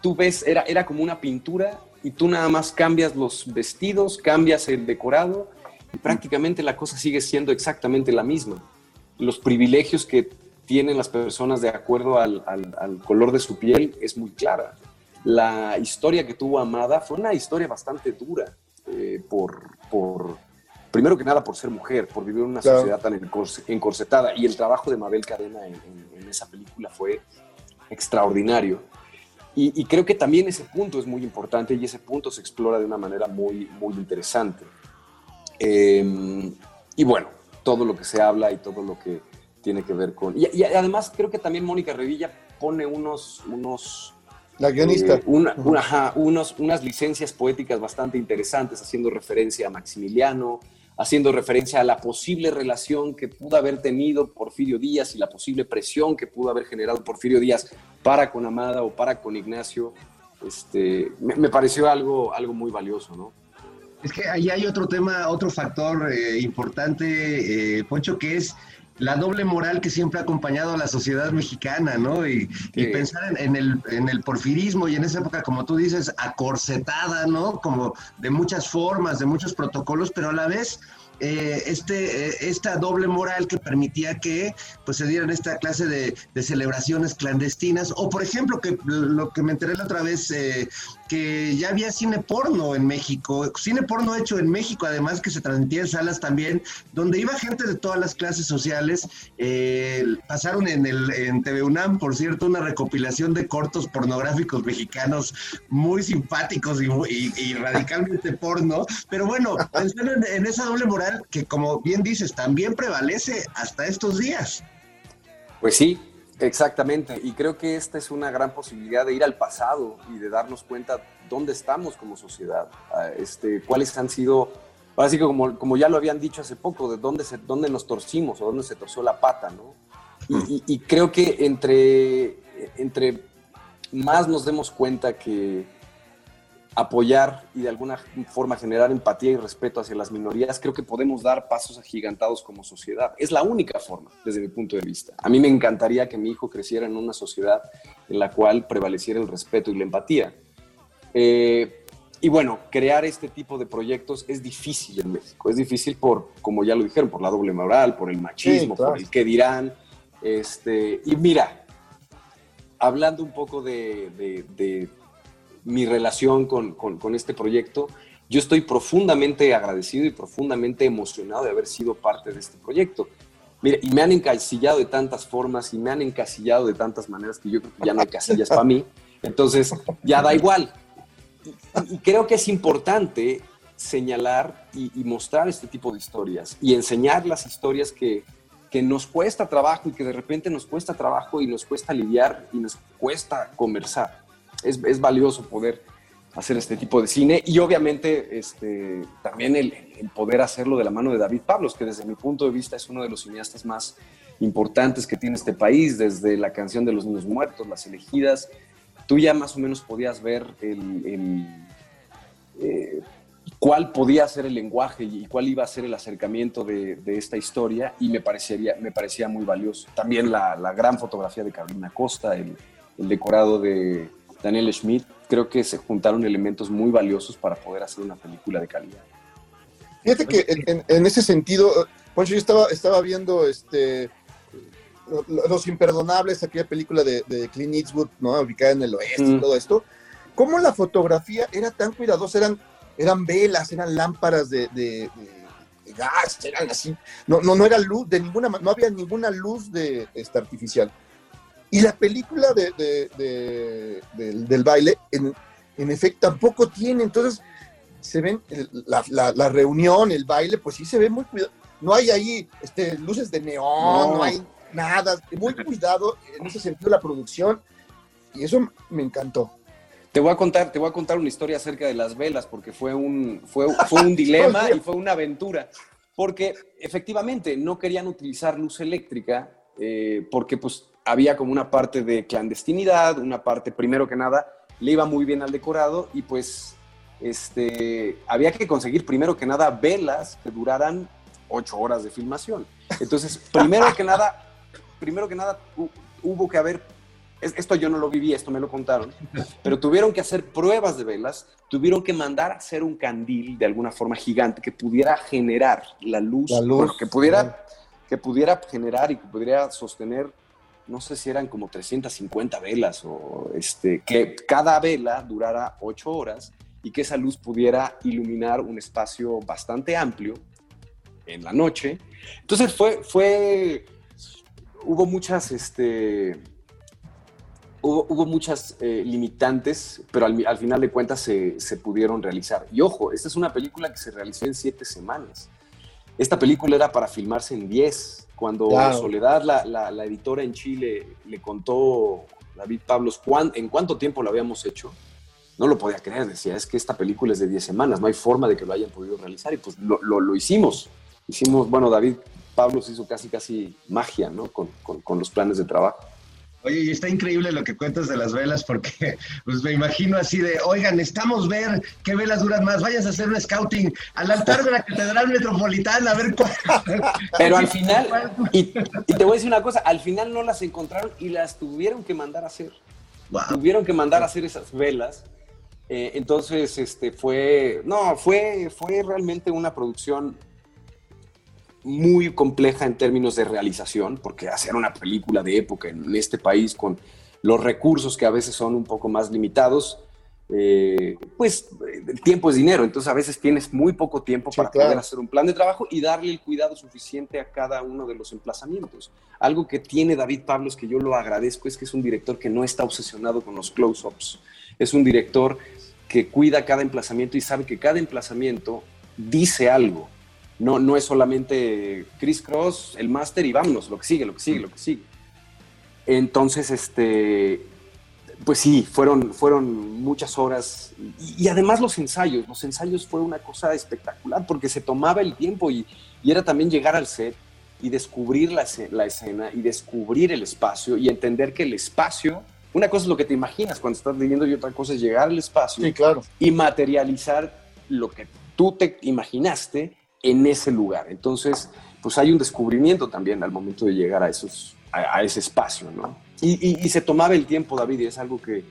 tú ves, era, era como una pintura y tú nada más cambias los vestidos, cambias el decorado y prácticamente la cosa sigue siendo exactamente la misma. Los privilegios que tienen las personas de acuerdo al, al, al, color de su piel es muy clara. La historia que tuvo Amada fue una historia bastante dura, eh, por, por, primero que nada por ser mujer, por vivir en una claro. sociedad tan encorsetada. Y el trabajo de Mabel Cadena en, en, en esa película fue extraordinario. Y, y, creo que también ese punto es muy importante y ese punto se explora de una manera muy, muy interesante. Eh, y bueno, todo lo que se habla y todo lo que tiene que ver con... Y, y además creo que también Mónica Revilla pone unos... unos la guionista. Eh, una, una, ajá, unos, unas licencias poéticas bastante interesantes, haciendo referencia a Maximiliano, haciendo referencia a la posible relación que pudo haber tenido Porfirio Díaz y la posible presión que pudo haber generado Porfirio Díaz para con Amada o para con Ignacio. Este, me, me pareció algo, algo muy valioso, ¿no? Es que ahí hay otro tema, otro factor eh, importante, eh, Poncho, que es la doble moral que siempre ha acompañado a la sociedad mexicana, ¿no? Y, sí. y pensar en, en, el, en el porfirismo y en esa época, como tú dices, acorsetada, ¿no? Como de muchas formas, de muchos protocolos, pero a la vez eh, este, eh, esta doble moral que permitía que pues, se dieran esta clase de, de, celebraciones clandestinas, o por ejemplo, que lo que me enteré la otra vez, eh, que ya había cine porno en México, cine porno hecho en México, además que se transmitía en salas también, donde iba gente de todas las clases sociales, eh, pasaron en, el, en TV UNAM, por cierto, una recopilación de cortos pornográficos mexicanos muy simpáticos y, y, y radicalmente porno, pero bueno, pensando en, en esa doble moral, que, como bien dices, también prevalece hasta estos días. Pues sí, exactamente. Y creo que esta es una gran posibilidad de ir al pasado y de darnos cuenta dónde estamos como sociedad, este, cuáles han sido, así que como, como ya lo habían dicho hace poco, de dónde, se, dónde nos torcimos o dónde se torció la pata, ¿no? Y, y, y creo que entre, entre más nos demos cuenta que apoyar y de alguna forma generar empatía y respeto hacia las minorías, creo que podemos dar pasos agigantados como sociedad. Es la única forma, desde mi punto de vista. A mí me encantaría que mi hijo creciera en una sociedad en la cual prevaleciera el respeto y la empatía. Eh, y bueno, crear este tipo de proyectos es difícil en México. Es difícil por, como ya lo dijeron, por la doble moral, por el machismo, sí, claro. por el qué dirán. Este, y mira, hablando un poco de, de, de mi relación con, con, este proyecto. Yo estoy profundamente agradecido y profundamente emocionado de haber sido parte de este proyecto. Mire, y me han encasillado de tantas formas y me han encasillado de tantas maneras que yo creo que ya no hay casillas para mí. Entonces, ya da igual. Y, creo que es importante señalar y, y mostrar este tipo de historias y enseñar las historias que, que nos cuesta trabajo y que de repente nos cuesta trabajo y nos cuesta lidiar y nos cuesta conversar. Es, es valioso poder hacer este tipo de cine y obviamente este, también el, poder hacerlo de la mano de David Pablos, que desde mi punto de vista es uno de los cineastas más importantes que tiene este país, desde la canción de los niños muertos, las elegidas, tú ya más o menos podías ver el, eh, cuál podía ser el lenguaje y cuál iba a ser el acercamiento de, de esta historia y me, parecería, me parecía muy valioso. También la, la gran fotografía de Carolina Costa, el, el decorado de Daniel Schmidt, creo que se juntaron elementos muy valiosos para poder hacer una película de calidad. Fíjate que en, ese sentido, Poncho, yo estaba, estaba viendo este lo- lo- Los Imperdonables, aquella película de, de Clint Eastwood, ¿no? ubicada en el oeste y Mm. todo esto. ¿Cómo la fotografía era tan cuidadosa? Eran, eran velas, eran lámparas de, de- gas, eran así. No, no, no era luz de ninguna no había ninguna luz de, este, artificial. Y la película de, de- de- del, del baile, en, en efecto, tampoco tiene. Entonces, se ven el- la, la- la reunión, el baile, pues sí se ve muy cuidado. No hay ahí este, luces de neón, no. No. hay nada. Muy cuidado en ese sentido la producción. Y eso me encantó. Te voy a contar, te voy a contar una historia acerca de las velas, porque fue un, fue, fue un dilema y fue una aventura. Porque efectivamente no querían utilizar luz eléctrica, eh, porque pues había como una parte de clandestinidad, una parte, primero que nada, le iba muy bien al decorado y pues este, había que conseguir primero que nada velas que duraran ocho horas de filmación. Entonces, primero que nada, primero que nada hu- hubo que haber, es- esto yo no lo viví, esto me lo contaron, pero tuvieron que hacer pruebas de velas, tuvieron que mandar a hacer un candil de alguna forma gigante que pudiera generar la luz, La luz, bueno, que pudiera, que pudiera generar y que pudiera sostener, no sé si eran como 350 velas o este, que cada vela durara ocho horas y que esa luz pudiera iluminar un espacio bastante amplio en la noche. Entonces fue, fue, hubo muchas, este, hubo, hubo muchas eh, limitantes, pero al, al final de cuentas se, se pudieron realizar. Y ojo, esta es una película que se realizó en siete semanas. Esta película era para filmarse en 10. Cuando Claro. Soledad, la, la- la editora en Chile, le contó a David Pablos cuán- en cuánto tiempo lo habíamos hecho, no lo podía creer. Decía, es que esta película es de 10 semanas, no hay forma de que lo hayan podido realizar. Y pues lo, lo- lo hicimos. Hicimos, bueno, David Pablos hizo casi, casi magia, ¿no? Con, con- con los planes de trabajo. Oye, y está increíble lo que cuentas de las velas porque pues me imagino así de, oigan, necesitamos ver qué velas duran más, vayas a hacer un scouting al altar de la Catedral Metropolitana a ver cuál. Pero al final, y, y te voy a decir una cosa, al final no las encontraron y las tuvieron que mandar a hacer. Tuvieron que mandar a hacer esas velas. Eh, entonces, este, fue, no, fue, fue realmente una producción muy compleja en términos de realización, porque hacer una película de época en este país con los recursos que a veces son un poco más limitados, eh, pues el tiempo es dinero, entonces a veces tienes muy poco tiempo para claro. poder hacer un plan de trabajo y darle el cuidado suficiente a cada uno de los emplazamientos. Algo que tiene David Pablos que yo lo agradezco es que es un director que no está obsesionado con los close-ups, es un director que cuida cada emplazamiento y sabe que cada emplazamiento dice algo. No, no es solamente Chris Cross, el máster y vámonos, lo que sigue, lo que sigue, lo que sigue. Entonces, este, pues sí, fueron, fueron muchas horas. Y, y además los ensayos, los ensayos fue una cosa espectacular porque se tomaba el tiempo y, y era también llegar al set y descubrir la, la escena y descubrir el espacio y entender que el espacio, una cosa es lo que te imaginas cuando estás leyendo y otra cosa es llegar al espacio Sí, claro. y materializar lo que tú te imaginaste en ese lugar. Entonces, pues hay un descubrimiento también al momento de llegar a, esos, a, a ese espacio, ¿no? Y, y- y se tomaba el tiempo, David, y es algo que,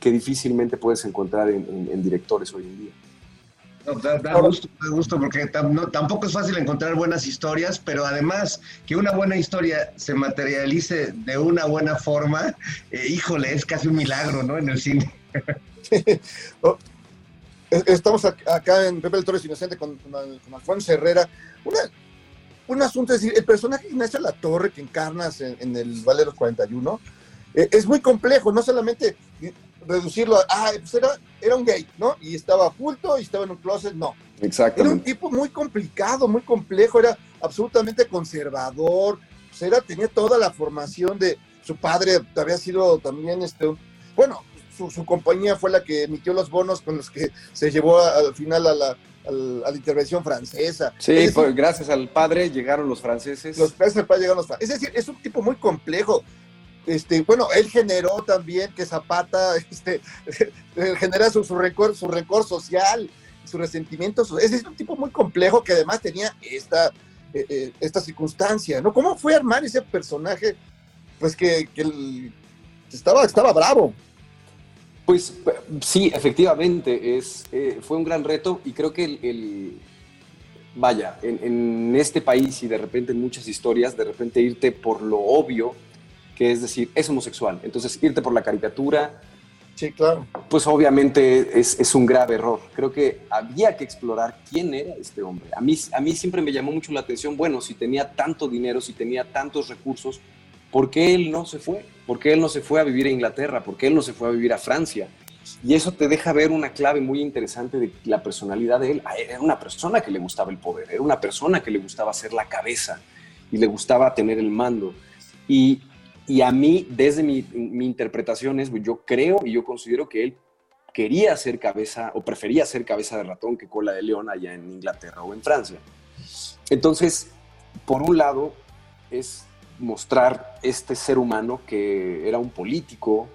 que difícilmente puedes encontrar en, en- en directores hoy en día. No, da, da gusto, da gusto, porque tam- no- tampoco es fácil encontrar buenas historias, pero además que una buena historia se materialice de una buena forma, eh, híjole, es casi un milagro, ¿no? En el cine. Es- Estamos ac- acá en Pepe el Torres Inocente con, con con Alfonso Herrera. Una, un asunto, es decir, el personaje Ignacio La Torre que encarnas en, en el Vale de los 41 eh, es muy complejo, no solamente reducirlo a, ah, pues era, era un gay, ¿no? Y estaba oculto y estaba en un closet, no. Era un Exactamente. tipo muy complicado, muy complejo, era absolutamente conservador, pues era, tenía toda la formación de su padre, había sido también, este, bueno, su, su compañía fue la que emitió los bonos con los que se llevó a- al final a la, al- a la intervención francesa. Sí, decir, pues, gracias al padre llegaron los franceses. los peces para llegar a los fa- Es decir, es un tipo muy complejo. Este, bueno, él generó también que Zapata este, genera su, su rencor, su rencor social, su resentimiento. Es decir, un tipo muy complejo que además tenía esta, eh, eh, esta circunstancia, ¿no? ¿Cómo fue armar ese personaje? Pues que, que el- estaba, estaba bravo. Pues p- sí, efectivamente, es, eh, fue un gran reto y creo que el, el- vaya, en, en este país y de repente en muchas historias, de repente irte por lo obvio, que es decir, es homosexual. Entonces, irte por la caricatura, Sí, claro. pues obviamente es, es un grave error. Creo que había que explorar quién era este hombre. A mí, a mí siempre me llamó mucho la atención, bueno, si tenía tanto dinero, si tenía tantos recursos, ¿por qué él no se fue? ¿Por qué él no se fue a vivir a Inglaterra? ¿Por qué él no se fue a vivir a Francia? Y eso te deja ver una clave muy interesante de la personalidad de él. Ah, Era una persona que le gustaba el poder, era una persona que le gustaba ser la cabeza y le gustaba tener el mando. Y, y a mí, desde mi, mi interpretación, es, yo creo y yo considero que él quería ser cabeza o prefería ser cabeza de ratón que cola de león allá en Inglaterra o en Francia. Entonces, por un lado, es mostrar este ser humano que era un político,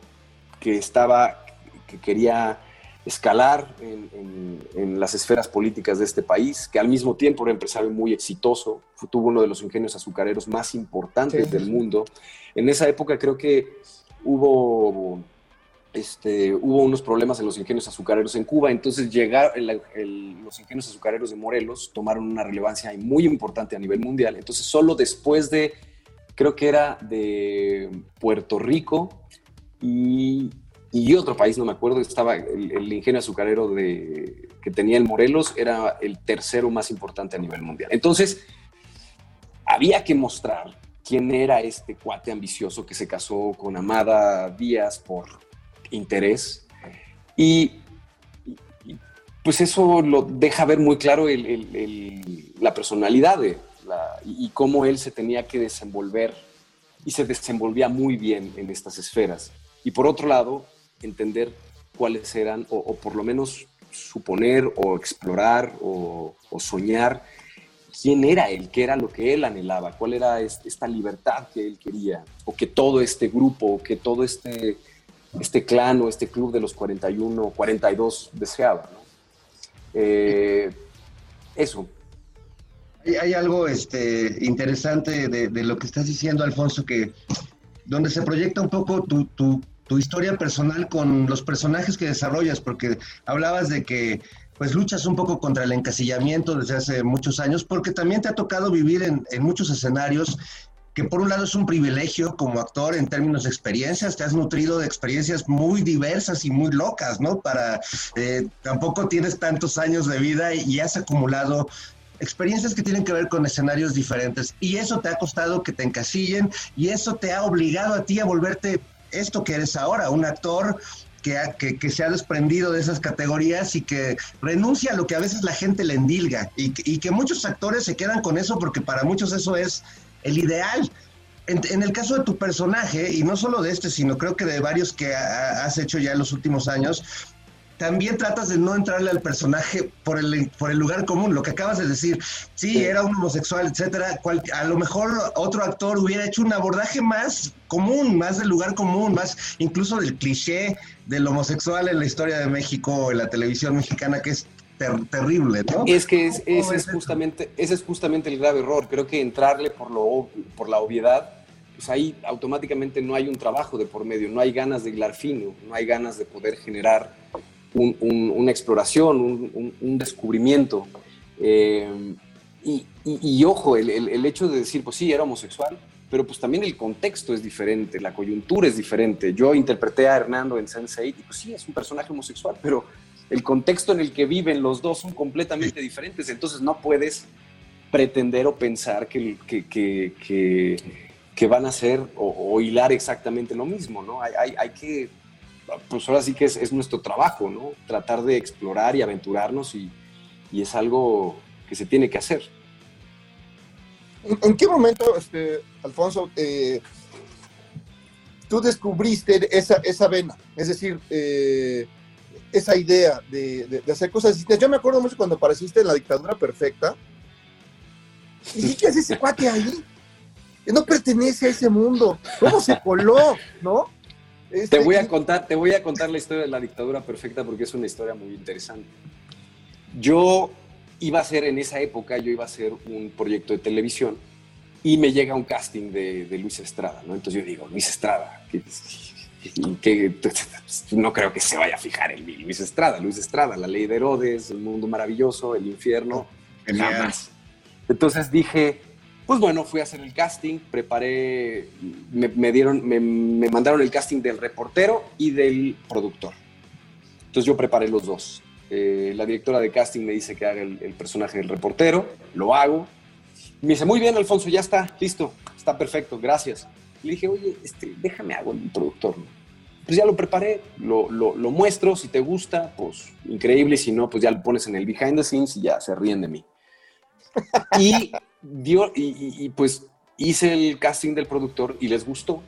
que estaba, que quería escalar en, en- en las esferas políticas de este país, que al mismo tiempo era empresario muy exitoso, tuvo uno de los ingenios azucareros más importantes Sí. del mundo. En esa época creo que hubo, este, hubo unos problemas en los ingenios azucareros en Cuba, entonces llegar, el- el- los ingenios azucareros de Morelos tomaron una relevancia muy importante a nivel mundial. Entonces solo después de, creo que era de Puerto Rico y, y otro país, no me acuerdo, estaba el, el ingenio azucarero de, que tenía el Morelos, era el tercero más importante a nivel mundial. Entonces, había que mostrar quién era este cuate ambicioso que se casó con Amada Díaz por interés. Y, pues eso lo deja ver muy claro la personalidad de y, cómo él se tenía que desenvolver y se desenvolvía muy bien en estas esferas. Y por otro lado, entender cuáles eran, o, por lo menos suponer o explorar o, soñar quién era él, qué era lo que él anhelaba, cuál era es- esta libertad que él quería, o que todo este grupo, o que todo este, este clan o este club de los 41, 42 deseaba. ¿no? Eh, eso. Hay, algo este, interesante de, de lo que estás diciendo, Alfonso, que donde se proyecta un poco tu, tu- tu historia personal con los personajes que desarrollas, porque hablabas de que pues luchas un poco contra el encasillamiento desde hace muchos años, porque también te ha tocado vivir en, en muchos escenarios que por un lado es un privilegio como actor en términos de experiencias, te has nutrido de experiencias muy diversas y muy locas, ¿no? Para, eh, tampoco tienes tantos años de vida y has acumulado experiencias que tienen que ver con escenarios diferentes y eso te ha costado que te encasillen y eso te ha obligado a ti a volverte esto que eres ahora, un actor que, que, se ha desprendido de esas categorías y que renuncia a lo que a veces la gente le endilga y, que- muchos actores se quedan con eso porque para muchos eso es el ideal. En, el caso de tu personaje, y no solo de este, sino creo que de varios que ha- has hecho ya en los últimos años, también tratas de no entrarle al personaje por el, por el lugar común, lo que acabas de decir. Sí, era un homosexual, etcétera. cual- a lo mejor otro actor hubiera hecho un abordaje más común, más del lugar común, más incluso del cliché del homosexual en la historia de México o en la televisión mexicana, que es ter- terrible, ¿no? Es que es- ¿Cómo ese, es justamente, ese es justamente el grave error. Creo que entrarle por, lo, por la obviedad, pues ahí automáticamente no hay un trabajo de por medio, no hay ganas de hilar fino, no hay ganas de poder generar un- un- una exploración, un, descubrimiento. Eh, y, ojo, el, hecho de decir, pues sí, era homosexual, pero pues también el contexto es diferente, la coyuntura es diferente. Yo interpreté a Hernando en Sense8 y pues sí, es un personaje homosexual, pero el contexto en el que viven los dos son completamente diferentes, entonces no puedes pretender o pensar que, que, van a hacer o, hilar exactamente lo mismo, ¿no? Hay, hay que, pues ahora sí que es, es nuestro trabajo, ¿no? Tratar de explorar y aventurarnos y, y es algo que se tiene que hacer. ¿En, qué momento, este, Alfonso, eh, tú descubriste esa, esa vena? Es decir, eh, esa idea de, de- hacer cosas distintas. Yo me acuerdo mucho cuando apareciste en La Dictadura Perfecta. Y ¿qué hace ese cuate ahí? No pertenece a ese mundo. ¿Cómo se coló? ¿No? Este, Te voy a contar, te voy a contar la historia de la dictadura perfecta porque es una historia muy interesante. Yo iba a hacer en esa época, yo iba a hacer un proyecto de televisión y me llega un casting de, de Luis Estrada, ¿no? Entonces yo digo, Luis Estrada, que, que- no creo que se vaya a fijar en mí, Luis Estrada, Luis Estrada, la ley de Herodes, el mundo maravilloso, el infierno, jamás. Entonces dije, pues bueno, fui a hacer el casting, preparé, me, me dieron, me, me mandaron el casting del reportero y del productor. Entonces yo preparé los dos. Eh, la directora de casting me dice que haga el, el personaje del reportero, lo hago. Me dice, muy bien, Alfonso, ya está, listo, está perfecto, gracias. Le dije, oye, este, déjame hago el productor. ¿no? Pues ya lo preparé, lo, lo, lo muestro, si te gusta, pues increíble, si no, pues ya lo pones en el behind the scenes y ya se ríen de mí. Y, dio, y, y- y, pues hice el casting del productor y les gustó.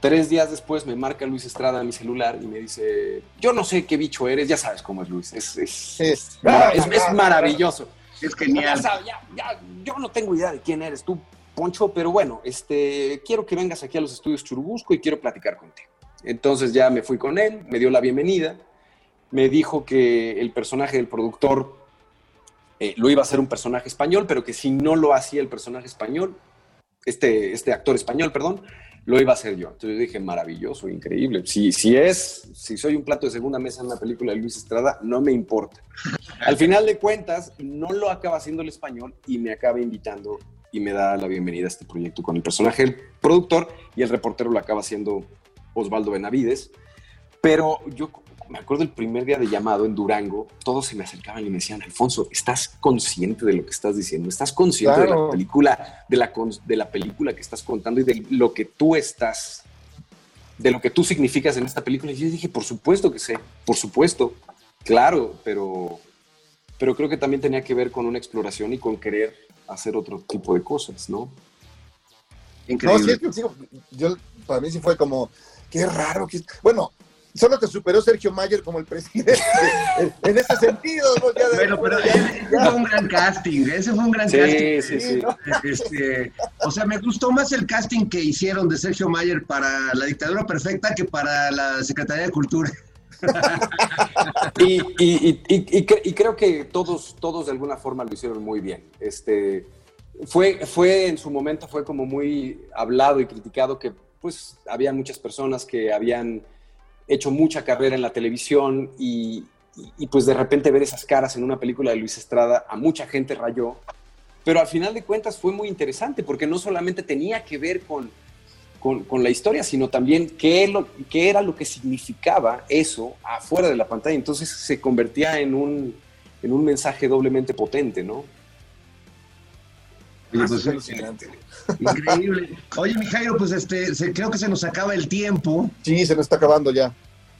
Tres días después me marca Luis Estrada a mi celular y me dice, yo no sé qué bicho eres, ya sabes cómo es Luis, es, es, Es- mara- es- es maravilloso. Es genial. Ya- ya- yo no tengo idea de quién eres tú, Poncho, pero bueno, este, quiero que vengas aquí a los estudios Churubusco y quiero platicar contigo. Entonces ya me fui con él, me dio la bienvenida, me dijo que el personaje del productor eh, lo iba a hacer un personaje español, pero que si no lo hacía el personaje español, este, este actor español, perdón, lo iba a hacer yo. Entonces yo dije, maravilloso, increíble. Si, si es, si soy un plato de segunda mesa en una película de Luis Estrada, no me importa. Al final de cuentas, no lo acaba haciendo el español y me acaba invitando y me da la bienvenida a este proyecto con el personaje del productor y el reportero lo acaba haciendo Osvaldo Benavides. Pero yo me acuerdo el primer día de llamado en Durango, todos se me acercaban y me decían, Alfonso, ¿estás consciente de lo que estás diciendo? ¿Estás consciente de Claro. la película, de la, con- de la película que estás contando y de lo que tú estás, de lo que tú significas en esta película? Y yo dije, por supuesto que sé, por supuesto, claro, pero, pero creo que también tenía que ver con una exploración y con querer hacer otro tipo de cosas, ¿no? No, sí, es que sí, yo, para mí sí fue como, qué raro. Que... Bueno, solo te superó Sergio Mayer como el presidente. en, ese sentido, ¿no? Ya de- Bueno, pero ese fue un gran casting, ese fue un gran Sí, casting. sí, sí. Este, o sea, me gustó más el casting que hicieron de Sergio Mayer para La Dictadura Perfecta que para la Secretaría de Cultura. Y, y- y- y- y cre- y creo que todos, todos de alguna forma lo hicieron muy bien. Este, fue, fue en su momento fue como muy hablado y criticado que pues había muchas personas que habían hecho mucha carrera en la televisión y, pues de repente ver esas caras en una película de Luis Estrada a mucha gente rayó. Pero al final de cuentas fue muy interesante porque no solamente tenía que ver con, con, la historia, sino también qué, lo, qué era lo que significaba eso afuera de la pantalla. Entonces se convertía en un, en un mensaje doblemente potente, ¿no? Pues, Increíble. Oye, Mijairo, pues este, se- creo que se nos acaba el tiempo. Sí, se nos está acabando ya.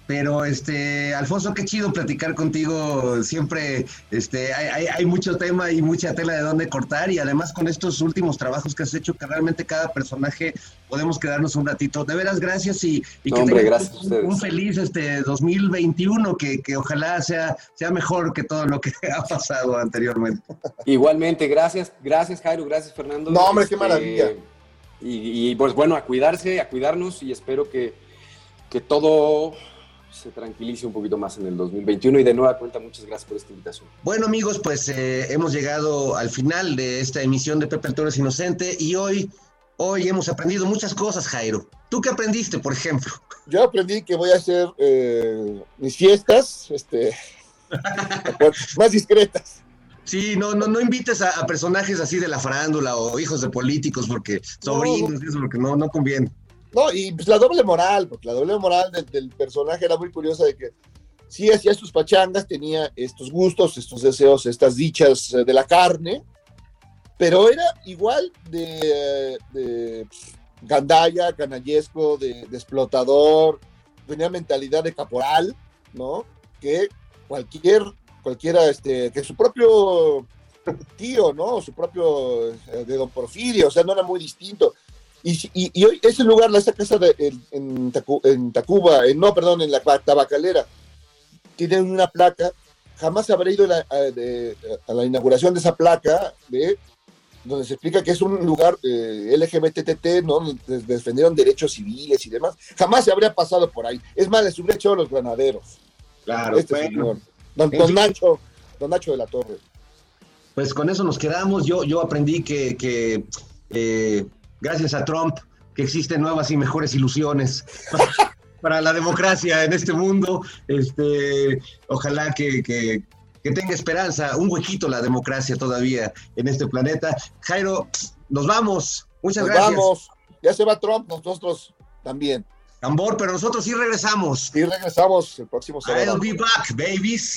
Pero, este, Alfonso, qué chido platicar contigo. Siempre, este, hay, hay- hay mucho tema y mucha tela de dónde cortar. Y además con estos últimos trabajos que has hecho, que realmente cada personaje podemos quedarnos un ratito. De veras, gracias y, y No, que hombre, tengas gracias a un, ustedes. un feliz este 2021, que, que ojalá sea, sea mejor que todo lo que ha pasado anteriormente. Igualmente, gracias, gracias Jairo, gracias Fernando. No, hombre, qué maravilla. Y, y, pues bueno, a cuidarse, a cuidarnos y espero que, que todo se tranquilice un poquito más en el 2021 y de nueva cuenta muchas gracias por esta invitación. Bueno amigos, pues eh, hemos llegado al final de esta emisión de Pepe el Toro es Inocente y hoy, hoy hemos aprendido muchas cosas, Jairo. ¿Tú qué aprendiste, por ejemplo? Yo aprendí que voy a hacer eh, mis fiestas este, más discretas. Sí, no, no, no invites a, a personajes así de la farándula o hijos de políticos porque sobrinos, eso porque no, no conviene. No, y pues la doble moral, porque la doble moral del, personaje era muy curiosa de que sí hacía sus pachangas, tenía estos gustos, estos deseos, estas dichas eh, de la carne, pero era igual de, de gandalla, canallesco, de, de explotador, tenía mentalidad de caporal, ¿no? Que cualquier, cualquiera, este, que su propio tío, ¿no? Su propio eh, de Don Porfirio, o sea, no era muy distinto. Y, y, y hoy ese lugar, esa casa de, en, en, Tacu- en Tacuba, en- no, perdón, en la tabacalera, tiene una placa. Jamás habré ido a la, a, de- a la inauguración de esa placa, de, donde se explica que es un lugar eh, LGBTT, ¿no? Donde defendieron derechos civiles y demás. Jamás se habría pasado por ahí. Es más, les hubiera echado los granaderos. Claro, Este bueno. señor. Don. Nacho, don Nacho de la Torre. Pues con eso nos quedamos. Yo, yo aprendí que, que, eh, gracias a Trump que existen nuevas y mejores ilusiones para, para la democracia en este mundo. Este, ojalá que, que- que tenga esperanza, un huequito la democracia todavía en este planeta. Jairo, nos vamos. Muchas Nos gracias. vamos. Ya se va Trump, nosotros también. Tambor, pero nosotros sí regresamos. Y regresamos el próximo sábado. I'll be back, babies.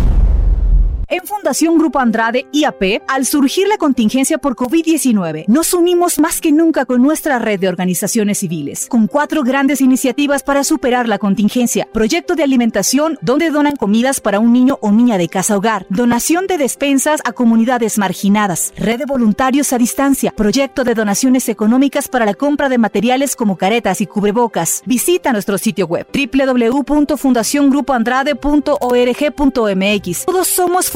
En Fundación Grupo Andrade IAP, al surgir la contingencia por COVID-19, nos unimos más que nunca con nuestra red de organizaciones civiles, con cuatro grandes iniciativas para superar la contingencia. Proyecto de alimentación, donde donan comidas para un niño o niña de casa hogar. Donación de despensas a comunidades marginadas. Red de voluntarios a distancia. Proyecto de donaciones económicas para la compra de materiales como caretas y cubrebocas. Visita nuestro sitio web www.fundaciongrupoandrade.org.mx. Todos somos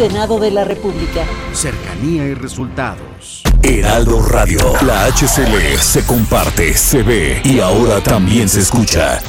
Senado de la República. Cercanía y resultados. Heraldo Radio, la HCL se comparte, se ve y ahora también se escucha.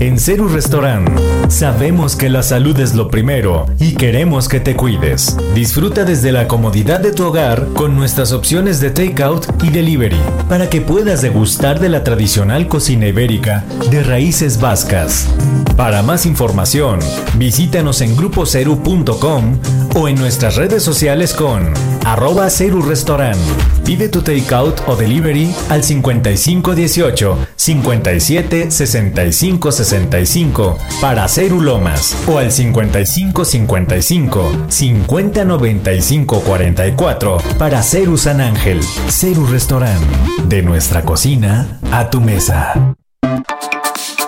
En Ceru Restaurant sabemos que la salud es lo primero y queremos que te cuides. Disfruta desde la comodidad de tu hogar con nuestras opciones de takeout y delivery para que puedas degustar de la tradicional cocina ibérica de raíces vascas. Para más información, visítanos en grupoceru.com o en nuestras redes sociales con arroba Ceru Restaurant. Pide tu takeout o delivery al 5518 57 65 65 para Ceru Lomas o al 5555 50 95 44 para Ceru San Ángel. Ceru Restaurant. De nuestra cocina a tu mesa.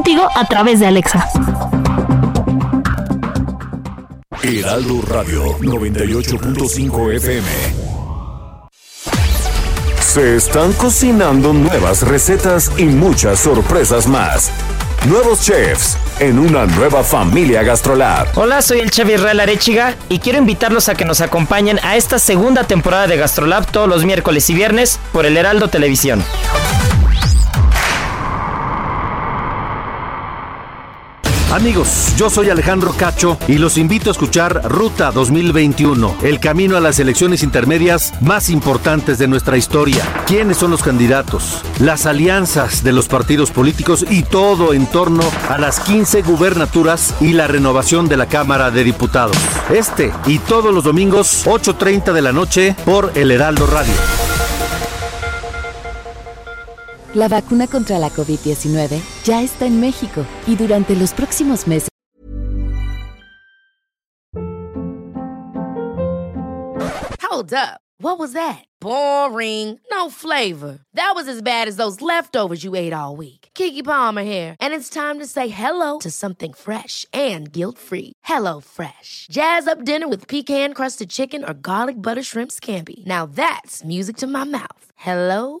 contigo a través de Alexa. Heraldo Radio 98.5 FM. Se están cocinando nuevas recetas y muchas sorpresas más. Nuevos chefs en una nueva familia Gastrolab. Hola, soy el chef Israel Arechiga y quiero invitarlos a que nos acompañen a esta segunda temporada de Gastrolab todos los miércoles y viernes por el Heraldo Televisión. Amigos, yo soy Alejandro Cacho y los invito a escuchar Ruta 2021, el camino a las elecciones intermedias más importantes de nuestra historia. ¿Quiénes son los candidatos? Las alianzas de los partidos políticos y todo en torno a las 15 gubernaturas y la renovación de la Cámara de Diputados. Este y todos los domingos, 8.30 de la noche por El Heraldo Radio. La vacuna contra la COVID-19 ya está en México y durante los próximos meses Hold up. What was that? Boring. No flavor. That was as bad as those leftovers you ate all week. Kiki Palmer here, and it's time to say hello to something fresh and guilt-free. Hello Fresh. Jazz up dinner with pecan-crusted chicken or garlic butter shrimp scampi. Now that's music to my mouth. Hello